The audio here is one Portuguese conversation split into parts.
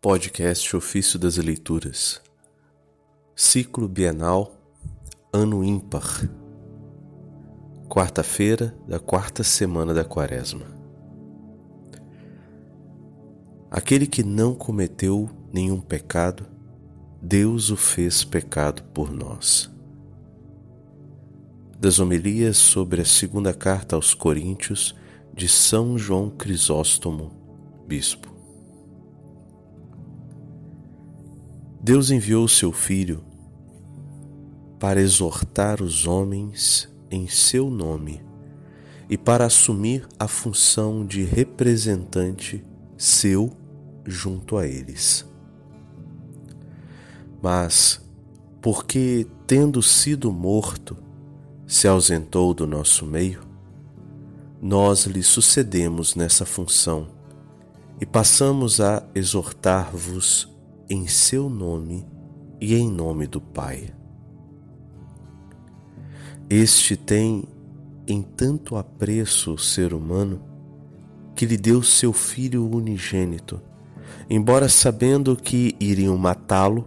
Podcast Ofício das Leituras Ciclo Bienal Ano Ímpar Quarta-feira da quarta semana da Quaresma Aquele que não cometeu nenhum pecado, Deus o fez pecado por nós. Das homilias sobre a segunda carta aos Coríntios de São João Crisóstomo, Bispo. Deus enviou seu Filho para exortar os homens em seu nome e para assumir a função de representante seu junto a eles. Mas, porque, tendo sido morto, se ausentou do nosso meio, nós lhe sucedemos nessa função e passamos a exortar-vos em seu nome e em nome do Pai. Este tem em tanto apreço o ser humano que lhe deu seu filho unigênito, embora sabendo que iriam matá-lo,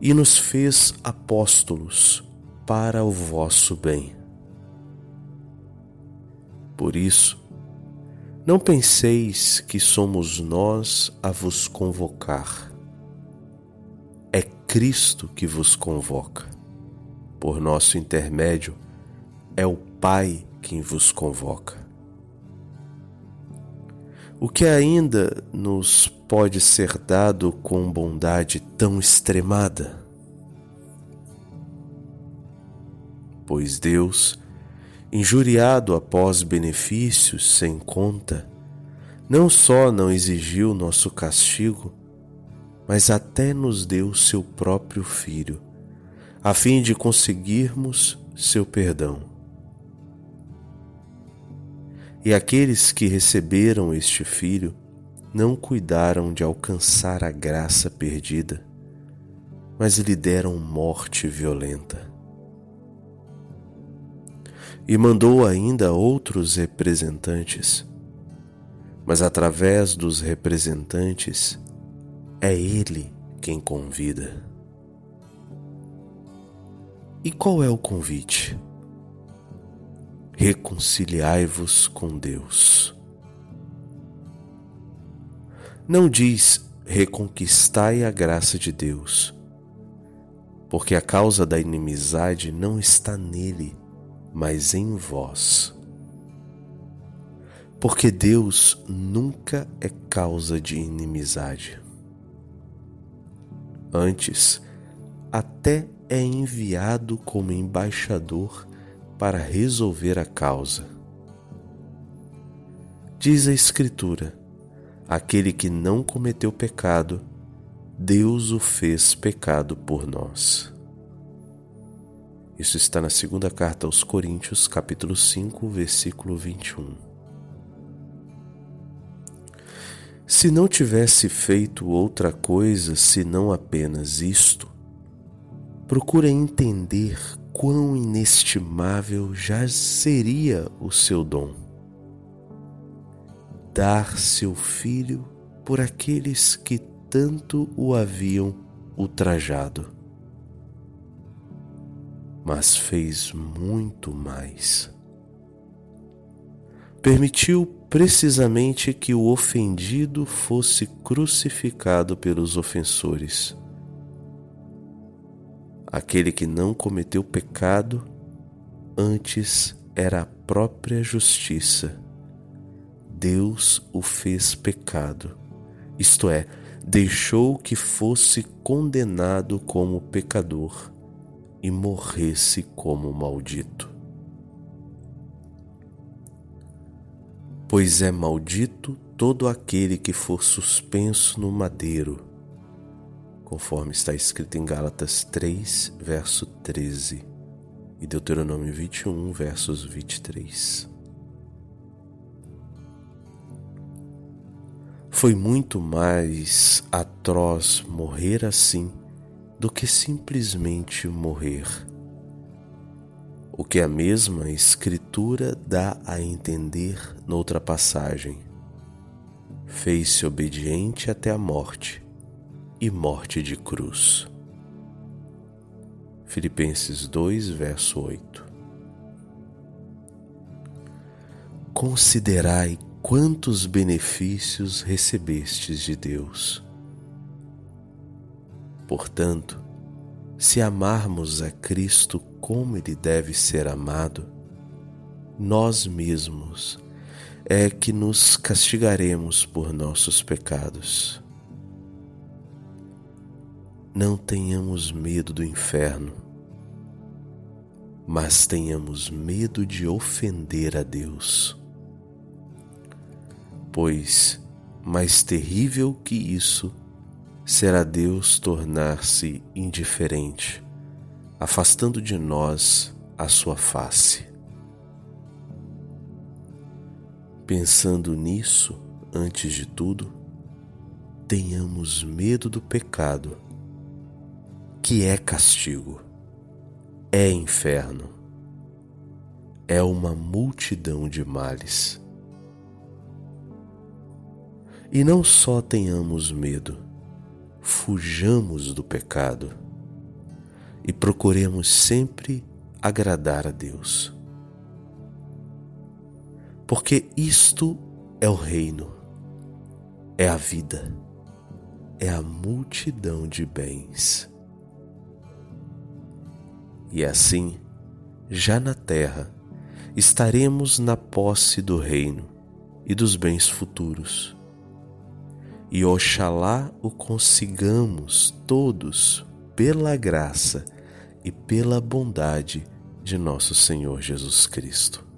e nos fez apóstolos para o vosso bem. Por isso, não penseis que somos nós a vos convocar. É Cristo que vos convoca. Por nosso intermédio, é o Pai quem vos convoca. O que ainda nos pode ser dado com bondade tão extremada? Pois Deus injuriado após benefícios sem conta, não só não exigiu nosso castigo, mas até nos deu seu próprio Filho, a fim de conseguirmos seu perdão. E aqueles que receberam este Filho não cuidaram de alcançar a graça perdida, mas lhe deram morte violenta e mandou ainda outros representantes. Mas através dos representantes, é Ele quem convida. E qual é o convite? Reconciliai-vos com Deus. Não diz reconquistai a graça de Deus, porque a causa da inimizade não está nele, mas em vós. Porque Deus nunca é causa de inimizade. Antes, até é enviado como embaixador para resolver a causa. Diz a Escritura: aquele que não cometeu pecado, Deus o fez pecado por nós. Isso está na segunda carta aos Coríntios, capítulo 5, versículo 21. Se não tivesse feito outra coisa senão apenas isto, procura entender quão inestimável já seria o seu dom. Dar seu filho por aqueles que tanto o haviam ultrajado mas fez muito mais. Permitiu precisamente que o ofendido fosse crucificado pelos ofensores. Aquele que não cometeu pecado, antes era a própria justiça. Deus o fez pecado, isto é, deixou que fosse condenado como pecador e morresse como maldito. Pois é maldito todo aquele que for suspenso no madeiro, conforme está escrito em Gálatas 3, verso 13 e Deuteronômio 21, versos 23. Foi muito mais atroz morrer assim do que simplesmente morrer. O que a mesma Escritura dá a entender noutra passagem. fez-se obediente até a morte e morte de cruz. Filipenses 2, verso 8. Considerai quantos benefícios recebestes de Deus. Portanto, se amarmos a Cristo como Ele deve ser amado, nós mesmos é que nos castigaremos por nossos pecados. Não tenhamos medo do inferno, mas tenhamos medo de ofender a Deus. Pois mais terrível que isso será Deus tornar-se indiferente, afastando de nós a sua face. Pensando nisso, antes de tudo, tenhamos medo do pecado que é castigo, é inferno, é uma multidão de males. E não só tenhamos medo, fujamos do pecado e procuremos sempre agradar a Deus. Porque isto é o reino, é a vida, é a multidão de bens. E assim, já na terra, estaremos na posse do reino e dos bens futuros. E oxalá o consigamos todos pela graça e pela bondade de nosso Senhor Jesus Cristo.